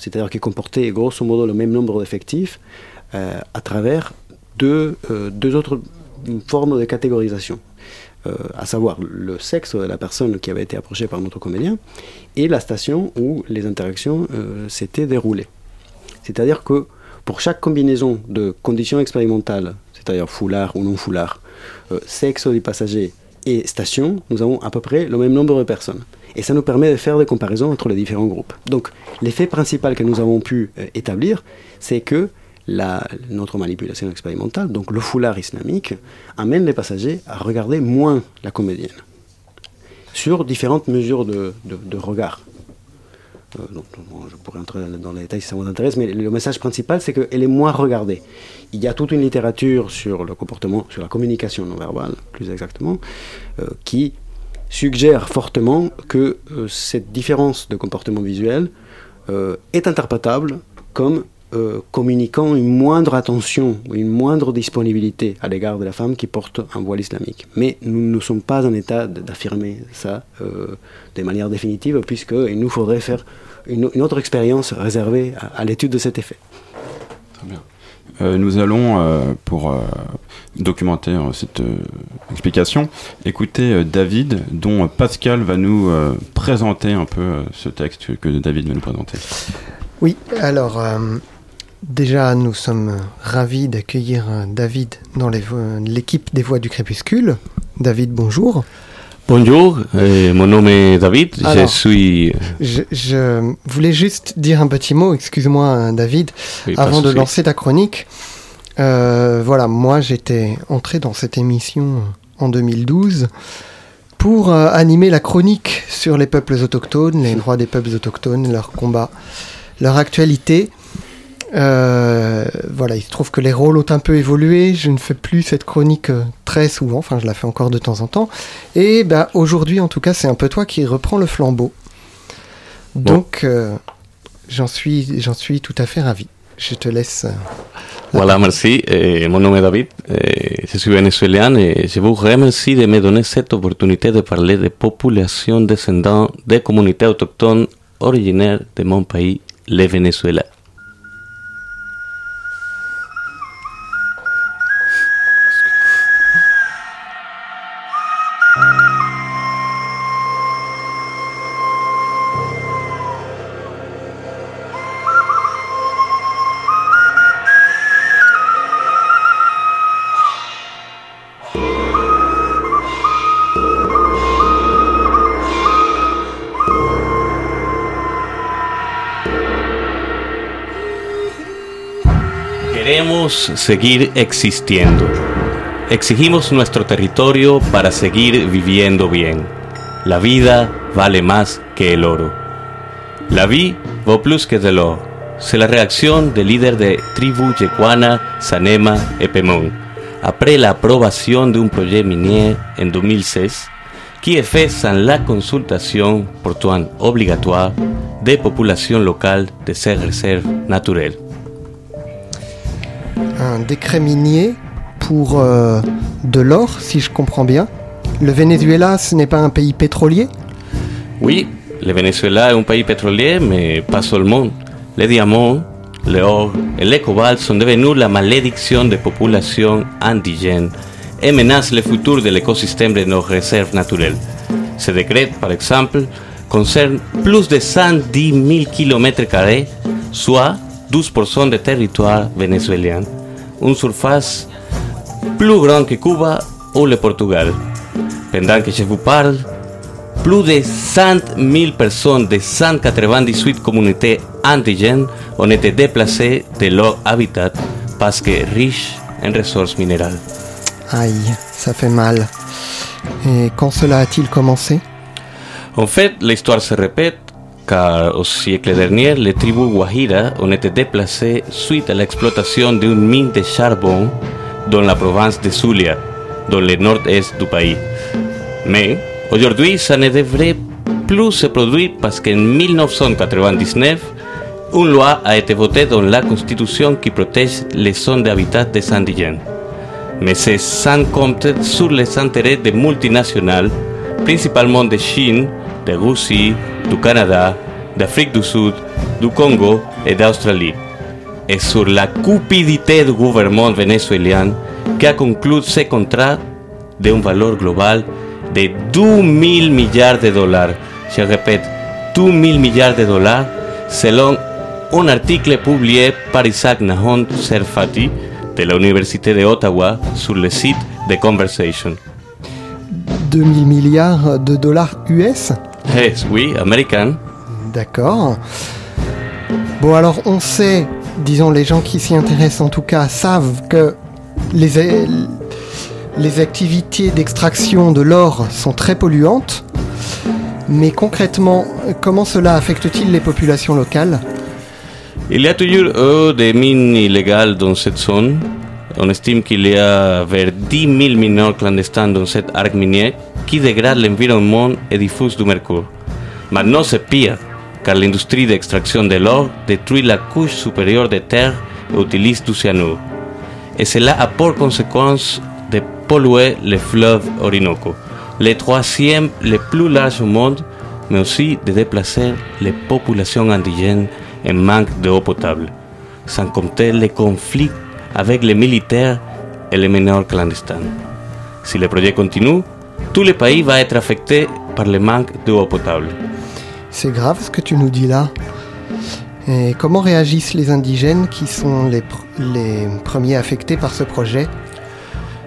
c'est-à-dire qui comportait grosso modo le même nombre d'effectifs euh, à travers deux, euh, deux, autres formes de catégorisation. Euh, à savoir le sexe de la personne qui avait été approchée par notre comédien et la station où les interactions s'étaient déroulées. C'est-à-dire que pour chaque combinaison de conditions expérimentales, c'est-à-dire foulard ou non foulard, sexe du passager et station, nous avons à peu près le même nombre de personnes. Et ça nous permet de faire des comparaisons entre les différents groupes. Donc l'effet principal que nous avons pu euh, établir, c'est que notre manipulation expérimentale, donc le foulard islamique, amène les passagers à regarder moins la comédienne sur différentes mesures de, regard. Euh, je pourrais entrer dans les détails si ça vous intéresse, mais le message principal, c'est qu'elle est moins regardée. Il y a toute une littérature sur le comportement, sur la communication non verbale, plus exactement, euh, qui suggère fortement que euh, cette différence de comportement visuel euh, est interprétable comme euh, communiquant une moindre attention ou une moindre disponibilité à l'égard de la femme qui porte un voile islamique. Mais nous ne sommes pas en état d'affirmer ça de manière définitive, puisqu'il nous faudrait faire une, autre expérience réservée à, l'étude de cet effet. Très bien. Euh, nous allons, euh, pour euh, documenter euh, cette explication, écouter David, dont Pascal va nous présenter un peu ce texte que David va nous présenter. Oui, alors déjà nous sommes ravis d'accueillir David dans l'équipe des Voix du Crépuscule. David, bonjour. Bonjour, euh, mon nom est David, je suis... Je, je voulais juste dire un petit mot, excuse-moi euh, David, oui, avant de lancer ta chronique. Euh, voilà, moi j'étais entré dans cette émission en 2012 pour euh, animer la chronique sur les peuples autochtones, les droits des peuples autochtones, leurs combats, leur actualité. Euh, voilà, il se trouve que les rôles ont un peu évolué. Je ne fais plus cette chronique euh, très souvent, enfin je la fais encore de temps en temps. Et bah, aujourd'hui, en tout cas, c'est un peu toi qui reprends le flambeau. Donc, euh, j'en suis, j'en suis tout à fait ravi. Je te laisse. Voilà, merci. Mon nom est David, je suis vénézuélien et je vous remercie de me donner cette opportunité de parler des populations descendantes des communautés autochtones originaires de mon pays, le Venezuela. Seguir existiendo. Exigimos nuestro territorio para seguir viviendo bien. La vida vale más que el oro. La vie vaut plus que de l'or. C'est la réaction des leaders de tribus Yequana, Sanema et Pemon, après l'approbation d'un projet minier en 2016 qui est fait sans la consultation pourtant obligatoire des populations locales de ces réserves naturelles. Un décret minier pour euh, de l'or, si je comprends bien. Le Venezuela, ce n'est pas un pays pétrolier? Oui, le Venezuela est un pays pétrolier, mais pas seulement. Les diamants, l'or et le cobalt sont devenus la malédiction des populations indigènes et menacent le futur de l'écosystème de nos réserves naturelles. Ce décret, par exemple, concerne plus de 110 000 km, soit 12% du territoire vénézuélien, une surface plus grande que Cuba ou le Portugal. Pendant que je vous parle, plus de 100 000 personnes de 198 communautés indigènes ont été déplacées de leur habitat parce que riches en ressources minérales. Aïe, ça fait mal. Et quand cela a-t-il commencé En fait, l'histoire se répète car au siècle dernier, les tribus Guajira ont été déplacées suite à l'exploitation d'une mine de charbon dans la province de Zulia, dans le nord-est du pays. Mais aujourd'hui, ça ne devrait plus se produire parce qu'en 1999, une loi a été votée dans la Constitution qui protège les zones d'habitat des indigènes. Mais c'est sans compter sur les intérêts des multinationales, principalement de Chine, de Russie, du Canada, d'Afrique du Sud, du Congo et d'Australie. Et sur la cupidité du gouvernement vénézuélien qui a conclu ce contrat d'une valeur globale de 2 000 milliards de dollars. Je répète, 2 000 milliards de dollars selon un article publié par Isaac Nahon Serfati de la Université de Ottawa sur le site de Conversation. 2000 milliards de dollars US Yes, oui, américain. D'accord. Bon, alors on sait, disons les gens qui s'y intéressent en tout cas, savent que les, les activités d'extraction de l'or sont très polluantes. Mais concrètement, comment cela affecte-t-il les populations locales? Il y a toujours eu des mines illégales dans cette zone. On estime qu'il y a vers 10 000 mineurs clandestins dans cet arc minier qui dégrade l'environnement et diffuse du mercure. Maintenant, c'est pire, car l'industrie d'extraction de l'or détruit la couche supérieure de terre et utilise du cyanure. Et cela a pour conséquence de polluer le fleuve Orinoco, le troisième le plus large au monde, mais aussi de déplacer les populations indigènes en manque d'eau potable. sans compter les conflits avec les militaires et les meneurs clandestins. Si le projet continue, tout le pays va être affecté par le manque d'eau potable. C'est grave ce que tu nous dis là. Et comment réagissent les indigènes qui sont les, pr- les premiers affectés par ce projet?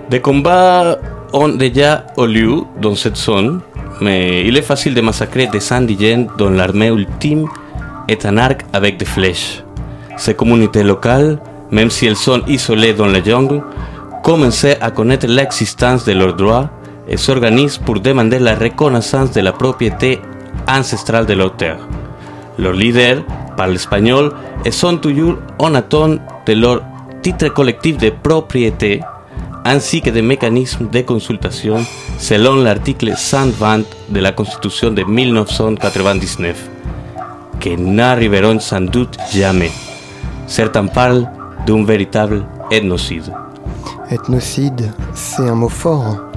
Des combats ont déjà eu lieu dans cette zone, mais il est facile de massacrer des indigènes dont l'armée ultime est un arc avec des flèches. Ces communautés locales, même si elles sont isolées dans la jungle, commencent à connaître l'existence de leurs droits et s'organisent pour demander la reconnaissance de la propriété ancestrale de terres. Leurs leaders parlent espagnol et sont toujours en attente de leur titre collectif de propriété ainsi que des mécanismes de consultation selon l'article 120 de la Constitution de 1999, que n'arriveront sans doute jamais. Certains parlent d'un véritable ethnocide. Ethnocide, c'est un mot fort.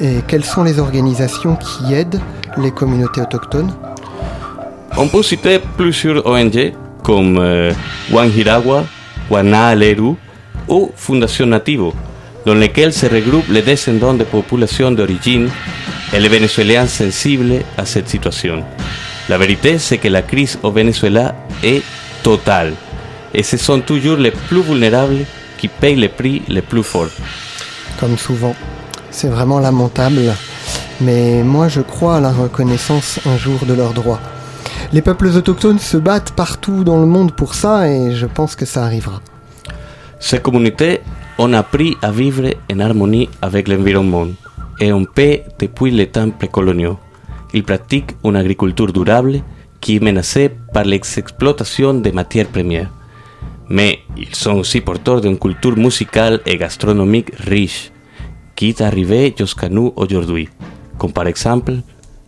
Et quelles sont les organisations qui aident les communautés autochtones On peut citer plusieurs ONG comme euh, Wanhirawa, Wanaleru ou Fondation Nativo, dans lesquelles se regroupent les descendants de populations d'origine et les Vénézuéliens sensibles à cette situation. La vérité, c'est que la crise au Venezuela est totale et ce sont toujours les plus vulnérables qui payent les prix les plus forts. Comme souvent. C'est vraiment lamentable. Mais moi, je crois à la reconnaissance un jour de leurs droits. Les peuples autochtones se battent partout dans le monde pour ça et je pense que ça arrivera. Ces communautés ont appris à vivre en harmonie avec l'environnement et en paix depuis les temps précoloniaux. Ils pratiquent une agriculture durable qui est menacée par l'exploitation des matières premières. Mais ils sont aussi porteurs d'une culture musicale et gastronomique riche qui est arrivée jusqu'à nous aujourd'hui, comme par exemple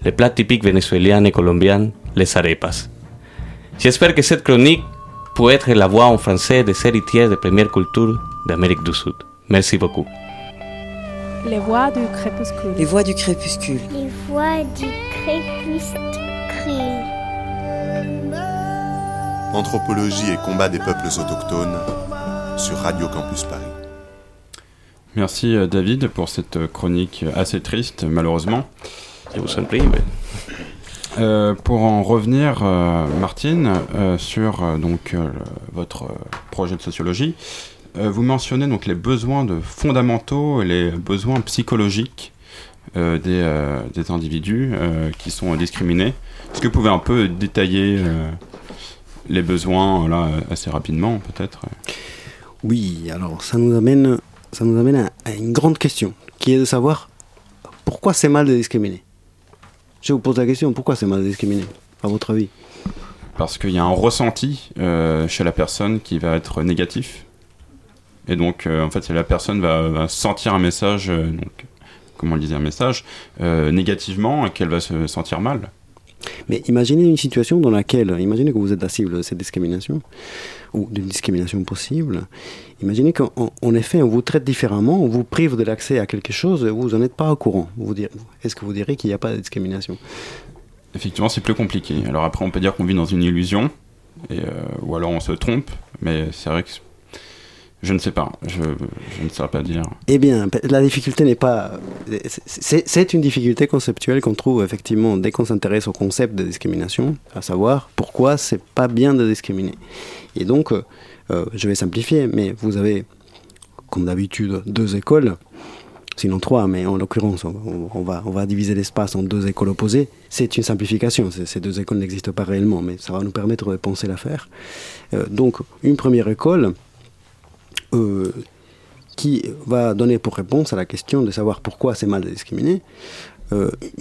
les plats typiques vénézuéliens et colombiens, les arepas. J'espère que cette chronique peut être la voix en français des héritiers de première culture d'Amérique du Sud. Merci beaucoup. Les voix du crépuscule. Les voix du crépuscule. Les voix du crépuscule. Anthropologie et combat des peuples autochtones sur Radio Campus Paris. Merci euh, David pour cette euh, chronique assez triste, malheureusement. Je vous en prie. mais- Euh, pour en revenir, euh, Martine, euh, sur euh, donc euh, votre euh, projet de sociologie, euh, vous mentionnez donc les besoins de fondamentaux et les besoins psychologiques euh, des, euh, des individus euh, qui sont discriminés. Est-ce que vous pouvez un peu détailler euh, les besoins là assez rapidement, peut-être? Oui, alors ça nous amène, ça nous amène à, à une grande question, qui est de savoir pourquoi c'est mal de discriminer. Je vous pose la question, pourquoi c'est mal de discriminer, à votre avis? Parce qu'il y a un ressenti euh, chez la personne qui va être négatif. Et donc, euh, en fait, la personne va, va sentir un message, euh, donc, comment on le disait, un message, euh, négativement, et qu'elle va se sentir mal. Mais imaginez une situation dans laquelle, imaginez que vous êtes la cible de cette discrimination, ou d'une discrimination possible. Imaginez qu'en en- en effet, on vous traite différemment, on vous prive de l'accès à quelque chose, et vous n'en êtes pas au courant. Est-ce que vous direz qu'il n'y a pas de discrimination? Effectivement, c'est plus compliqué. Alors après, on peut dire qu'on vit dans une illusion, et, euh, ou alors on se trompe, mais c'est vrai que je ne sais pas. Je, je ne saurais pas dire. Eh bien, la difficulté n'est pas. c'est- une difficulté conceptuelle qu'on trouve effectivement dès qu'on s'intéresse au concept de discrimination, à savoir pourquoi c'est pas bien de discriminer. Et donc, euh, je vais simplifier, mais vous avez, comme d'habitude, deux écoles, sinon trois, mais en l'occurrence, on, va, on va diviser l'espace en deux écoles opposées. C'est une simplification, ces- deux écoles n'existent pas réellement, mais ça va nous permettre de penser l'affaire. Euh, donc, une première école. euh, qui va donner pour réponse à la question de savoir pourquoi c'est mal de discriminer,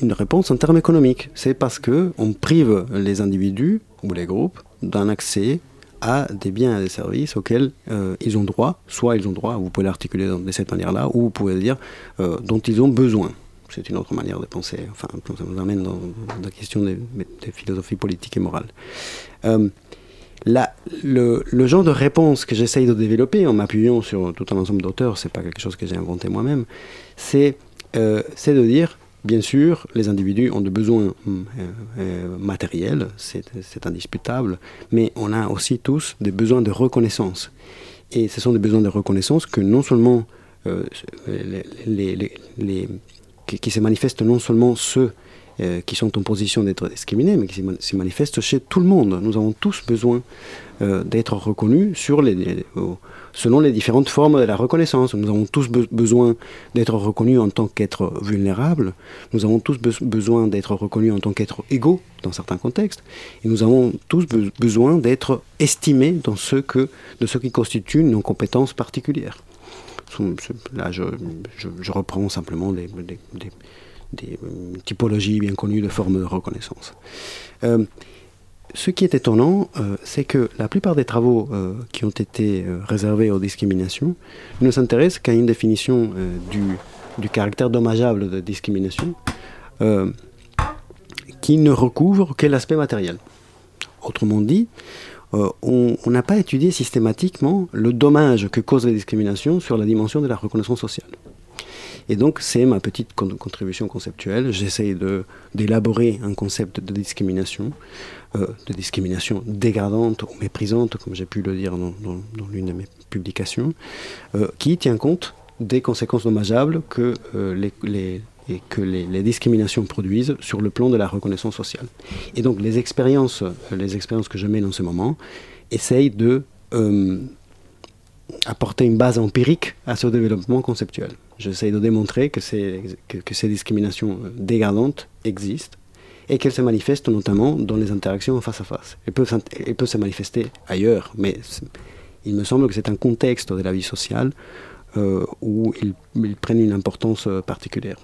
une réponse en termes économiques. C'est parce que on prive les individus ou les groupes d'un accès à des biens et des services auxquels euh, ils ont droit. Soit ils ont droit, vous pouvez l'articuler de cette manière-là, ou vous pouvez dire euh, dont ils ont besoin. C'est une autre manière de penser. Enfin, ça nous amène dans, la question des, philosophies politiques et morales. Euh, le, genre de réponse que j'essaye de développer en m'appuyant sur tout un ensemble d'auteurs, c'est pas quelque chose que j'ai inventé moi-même, c'est euh, c'est de dire Bien sûr, les individus ont des besoins euh, euh, matériels, c'est indiscutable, mais on a aussi tous des besoins de reconnaissance. Et ce sont des besoins de reconnaissance que non seulement euh, les, qui se manifestent non seulement ceux euh, qui sont en position d'être discriminés, mais qui se, man- se manifestent chez tout le monde. Nous avons tous besoin euh, d'être reconnus selon les différentes formes de la reconnaissance. Nous avons tous be- besoin d'être reconnus en tant qu'être vulnérables. Nous avons tous be- besoin d'être reconnus en tant qu'être égaux dans certains contextes. Et nous avons tous be- besoin d'être estimés dans ce que, de ce qui constitue nos compétences particulières. Là, je, reprends simplement des- des- des, euh, typologies bien connues de formes de reconnaissance. Euh, ce qui est étonnant, euh, c'est que la plupart des travaux qui ont été réservés aux discriminations ne s'intéressent qu'à une définition du, du caractère dommageable de discrimination qui ne recouvre que l'aspect matériel. Autrement dit, on n'a pas étudié systématiquement le dommage que causent les discriminations sur la dimension de la reconnaissance sociale. Et donc, c'est ma petite con- contribution conceptuelle. J'essaye d'élaborer un concept de discrimination, euh, de discrimination dégradante ou méprisante, comme j'ai pu le dire dans, l'une de mes publications, euh, qui tient compte des conséquences dommageables que, euh, les, discriminations produisent sur le plan de la reconnaissance sociale. Et donc, les expériences, les expériences que je mène en ce moment essayent de apporter une base empirique à ce développement conceptuel. J'essaie de démontrer que ces, discriminations dégradantes existent et qu'elles se manifestent notamment dans les interactions face à face. Elles peuvent, se manifester ailleurs, mais il me semble que c'est un contexte de la vie sociale euh, où ils, ils prennent une importance euh, particulière.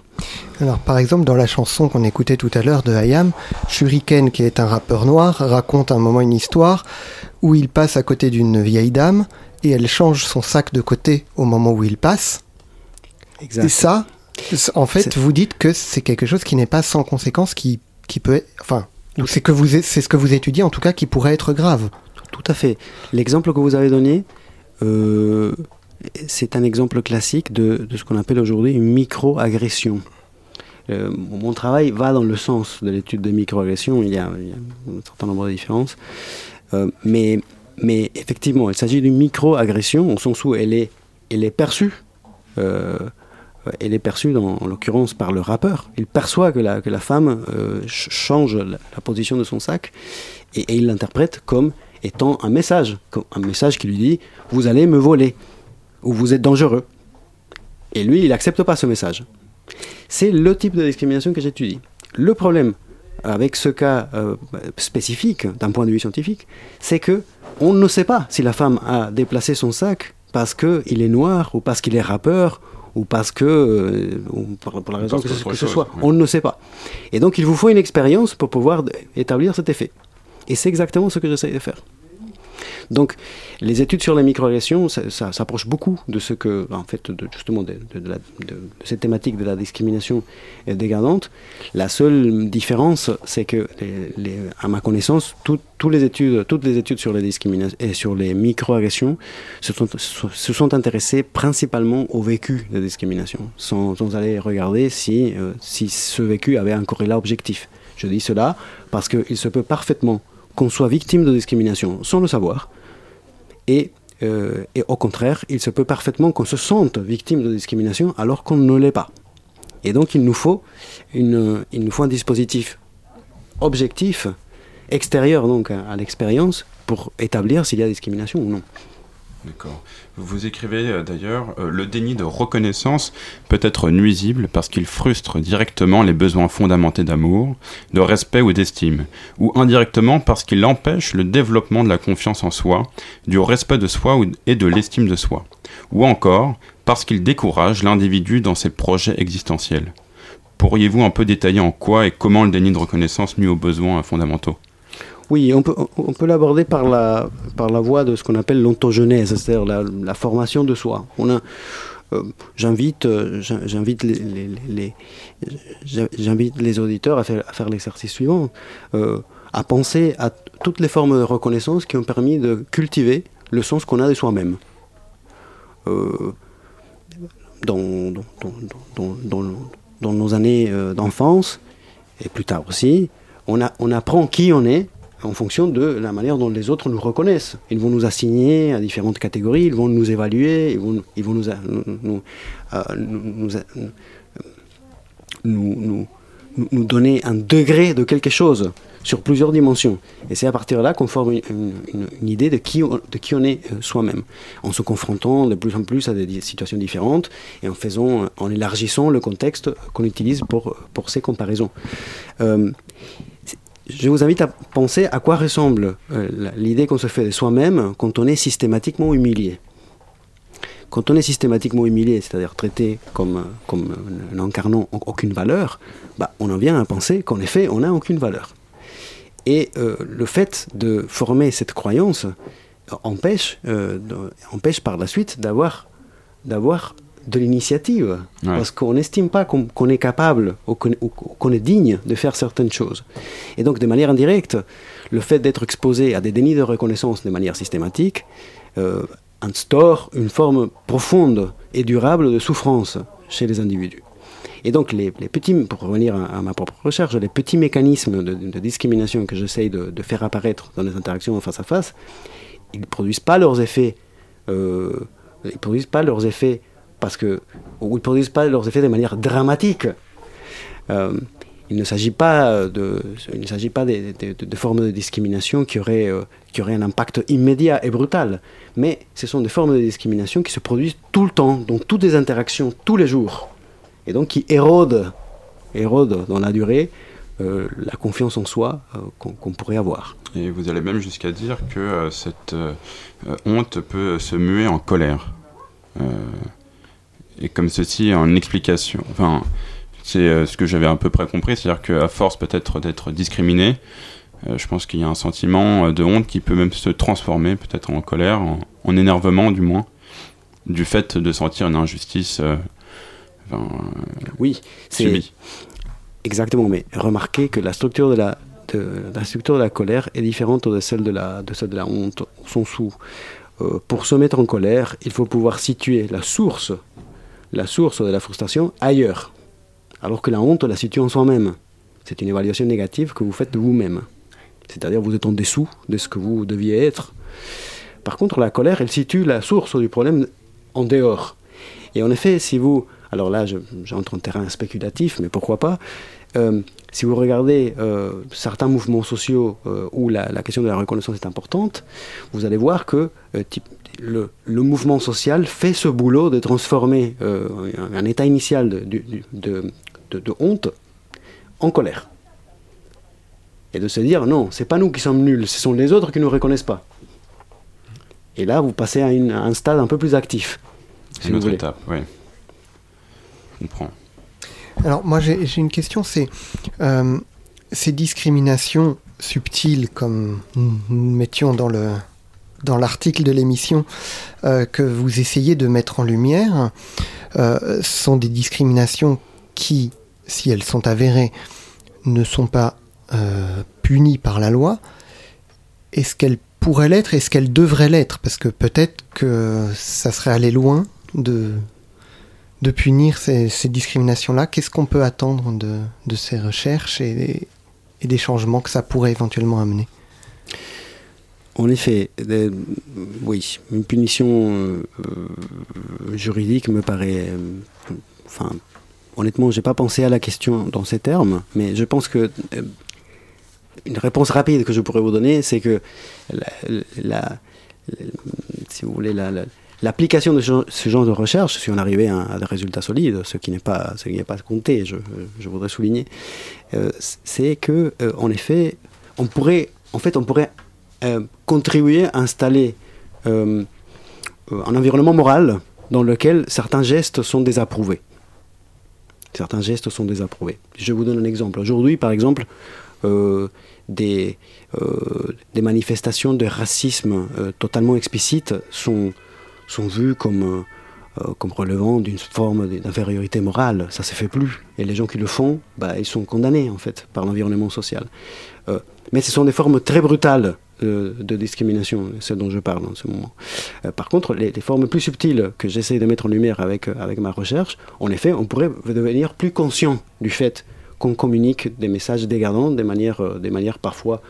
Alors, par exemple, dans la chanson qu'on écoutait tout à l'heure de Hayam, Shuriken, qui est un rappeur noir, raconte un moment une histoire où il passe à côté d'une vieille dame et elle change son sac de côté au moment où il passe. Et ça, en fait, vous dites que c'est quelque chose qui n'est pas sans conséquence, qui, qui peut être. Enfin, c'est que vous é- c'est ce que vous étudiez en tout cas qui pourrait être grave. Tout à fait. L'exemple que vous avez donné, euh, c'est un exemple classique de, de ce qu'on appelle aujourd'hui une microagression. Euh, mon travail va dans le sens de l'étude des microagressions. Il y a, il y a un certain nombre de différences. Euh, mais, mais effectivement, il s'agit d'une microagression au sens où elle est, elle est perçue. Elle est perçue, dans- en l'occurrence, par le rappeur. Il perçoit que la, que la femme euh, ch- change la, position de son sac et, il l'interprète comme étant un message, un message qui lui dit vous allez me voler ou vous êtes dangereux. Et lui, il n'accepte pas ce message. C'est le type de discrimination que j'étudie. Le problème avec ce cas euh, spécifique d'un point de vue scientifique, c'est que on ne sait pas si la femme a déplacé son sac parce qu'il est noir ou parce qu'il est rappeur ou parce que euh, ou pour, pour la raison que, ce- que soit. oui. On ne sait pas. Et donc il vous faut une expérience pour pouvoir établir cet effet. Et c'est exactement ce que j'essaie de faire. Donc, les études sur les microagressions, ça, s'approche beaucoup de ce que, en fait, de, justement, de, de- cette thématique de la discrimination dégradante. La seule différence, c'est que, à ma connaissance, les études, toutes les études sur les discriminations et sur les microagressions se sont, intéressées principalement au vécu de discrimination, sans, sans aller regarder si, euh, si ce vécu avait un corrélat objectif. Je dis cela parce qu'il se peut parfaitement qu'on soit victime de discrimination sans le savoir, et, euh, et au contraire, il se peut parfaitement qu'on se sente victime de discrimination alors qu'on ne l'est pas. Et donc il nous faut, une, un dispositif objectif, extérieur donc à l'expérience, pour établir s'il y a discrimination ou non. D'accord. Vous écrivez euh, d'ailleurs euh, le déni de reconnaissance peut être nuisible parce qu'il frustre directement les besoins fondamentés d'amour, de respect ou d'estime, ou indirectement parce qu'il empêche le développement de la confiance en soi, du respect de soi et de l'estime de soi, ou encore parce qu'il décourage l'individu dans ses projets existentiels. Pourriez-vous un peu détailler en quoi et comment le déni de reconnaissance nuit aux besoins fondamentaux? Oui, on peut, on- peut l'aborder par la, par la voie de ce qu'on appelle l'ontogenèse, c'est-à-dire la, formation de soi. On a, euh, j'invite, euh, j'in- j'invite les, j'invite les auditeurs à faire, l'exercice suivant, euh, à penser à toutes les formes de reconnaissance qui ont permis de cultiver le sens qu'on a de soi-même. Dans, dans, dans, dans- nos années d'enfance, et plus tard aussi, on, a, on apprend qui on est en fonction de la manière dont les autres nous reconnaissent. Ils vont nous assigner à différentes catégories, ils vont nous évaluer, ils vont, ils vont nous, euh, nous- nous- donner un degré de quelque chose sur plusieurs dimensions. Et c'est à partir de là qu'on forme une, idée de qui on, de qui on est euh, soi-même, en se confrontant de plus en plus à des situations différentes et en faisant, euh, en élargissant le contexte qu'on utilise pour, pour ces comparaisons. Je vous invite à penser à quoi ressemble euh, l'idée qu'on se fait de soi-même quand on est systématiquement humilié. Quand on est systématiquement humilié, c'est-à-dire traité comme, comme n'incarnant au- aucune valeur, bah, on en vient à penser qu'en effet, on n'a aucune valeur. Et euh, le fait de former cette croyance euh, empêche, empêche par la suite d'avoir de l'initiative. Ouais. Parce qu'on n'estime pas qu'on, est capable ou qu'on, est digne de faire certaines choses. Et donc, de manière indirecte, le fait d'être exposé à des dénis de reconnaissance de manière systématique euh, instaure une forme profonde et durable de souffrance chez les individus. Et donc, les, les petits, pour revenir à, à ma propre recherche, les petits mécanismes de, de discrimination que j'essaye de, de faire apparaître dans les interactions face à face, ils ne produisent pas leurs effets, euh, ils produisent pas leurs effets parce que, ou ils produisent pas leurs effets de manière dramatique. Euh, il ne s'agit pas de, il ne s'agit pas de, formes de discrimination qui auraient, euh, qui auraient un impact immédiat et brutal, mais ce sont des formes de discrimination qui se produisent tout le temps, dans toutes les interactions, tous les jours, et donc qui érodent, érodent dans la durée euh, la confiance en soi euh, qu'on pourrait avoir. Et vous allez même jusqu'à dire que euh, cette euh, euh, honte peut se muer en colère. Et comme ceci en explication. Enfin, c'est euh, ce que j'avais à peu près compris, c'est-à-dire qu'à force peut-être d'être discriminé, euh, je pense qu'il y a un sentiment euh, de honte qui peut même se transformer peut-être en colère, en, en énervement du moins, du fait de sentir une injustice euh, enfin, Oui, c'est exactement. Mais remarquez que la structure de la, de, la structure de la colère est différente de celle de la, de celle de la honte. Sens où, euh, pour se mettre en colère, il faut pouvoir situer la source, la source de la frustration ailleurs, alors que la honte la situe en soi-même. C'est une évaluation négative que vous faites de vous-même. C'est-à-dire vous êtes en dessous de ce que vous deviez être. Par contre, la colère, elle situe la source du problème en dehors. Et en effet, si vous... Alors là, je- j'entre en terrain spéculatif, mais pourquoi pas Euh, Si vous regardez euh, certains mouvements sociaux euh, où la, la question de la reconnaissance est importante, vous allez voir que type- le, le mouvement social fait ce boulot de transformer euh, un, un état initial de, du- du- de- de- de honte en colère. Et de se dire, non, c'est pas nous qui sommes nuls, ce sont les autres qui ne nous reconnaissent pas. Et là, vous passez à, une- à un stade un peu plus actif. si une autre voulez. étape, oui. Je comprends. Alors moi j'ai une question, c'est euh, ces discriminations subtiles comme nous mettions dans le dans l'article de l'émission euh, que vous essayez de mettre en lumière euh, sont des discriminations qui, si elles sont avérées, ne sont pas euh, punies par la loi. Est-ce qu'elles pourraient l'être? Est-ce qu'elles devraient l'être? Parce que peut-être que ça serait aller loin de de punir ces, discriminations-là. Qu'est-ce qu'on peut attendre de, de ces recherches et des changements que ça pourrait éventuellement amener? En effet, oui, une punition euh, euh, juridique me paraît. euh, enfin, honnêtement, j'ai pas pensé à la question dans ces termes, mais je pense que une réponse rapide que je pourrais vous donner, c'est que si vous voulez, la- la- l'application de ce, genre de recherche, si on arrivait à, des résultats solides, ce qui n'est pas, pas compté, je, voudrais souligner, c'est que, en effet, on pourrait, en fait, on pourrait contribuer à installer euh, euh, un environnement moral dans lequel certains gestes sont désapprouvés. Certains gestes sont désapprouvés. Je vous donne un exemple. Aujourd'hui, par exemple, euh, des, euh, manifestations de racisme euh, totalement explicites sont, sont vues comme, euh, euh, comme relevant d'une forme d'infériorité morale. Ça ne se fait plus. Et les gens qui le font, bah, ils sont condamnés en fait par l'environnement social. Euh, mais ce sont des formes très brutales euh, de discrimination, ce dont je parle en ce moment. Euh, par contre, les, formes plus subtiles que j'essaie de mettre en lumière avec, euh, avec ma recherche, en effet, on pourrait devenir plus conscient du fait qu'on communique des messages dégradants de manière, euh, des parfois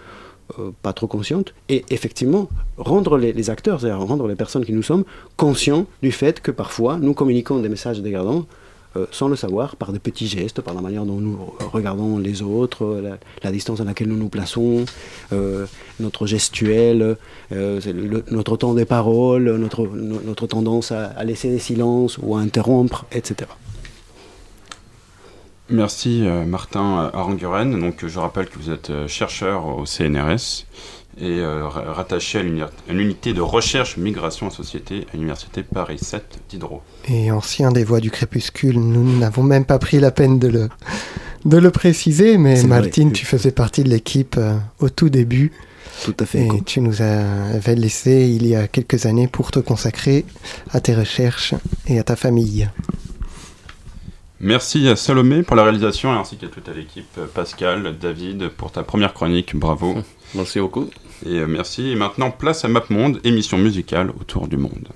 euh, pas trop conscientes, et effectivement rendre les, les acteurs, c'est-à-dire rendre les personnes qui nous sommes conscients du fait que parfois nous communiquons des messages dégradants euh, sans le savoir, par des petits gestes, par la manière dont nous regardons les autres, euh, la, distance à laquelle nous nous plaçons, euh, notre gestuel, euh, c'est le- notre temps des paroles, notre, no- notre tendance à, à laisser des silences ou à interrompre, etc. Merci Martin Aranguren. Donc je rappelle que vous êtes chercheur au CNRS et euh, ra- rattaché à l'uni- à l'unité de recherche migration et société à l'université Paris 7 Diderot. Et ancien des voix du crépuscule, nous n'avons même pas pris la peine de le, de le préciser, mais. Maltine, tu faisais partie de l'équipe euh, au tout début Tout à fait. et tu nous avais laissé il y a quelques années pour te consacrer à tes recherches et à ta famille. Merci à Salomé pour la réalisation ainsi qu'à toute l'équipe. Euh, Pascal, David pour ta première chronique, bravo. Merci beaucoup. Et euh, merci. Et maintenant place à MapMonde, émission musicale autour du monde.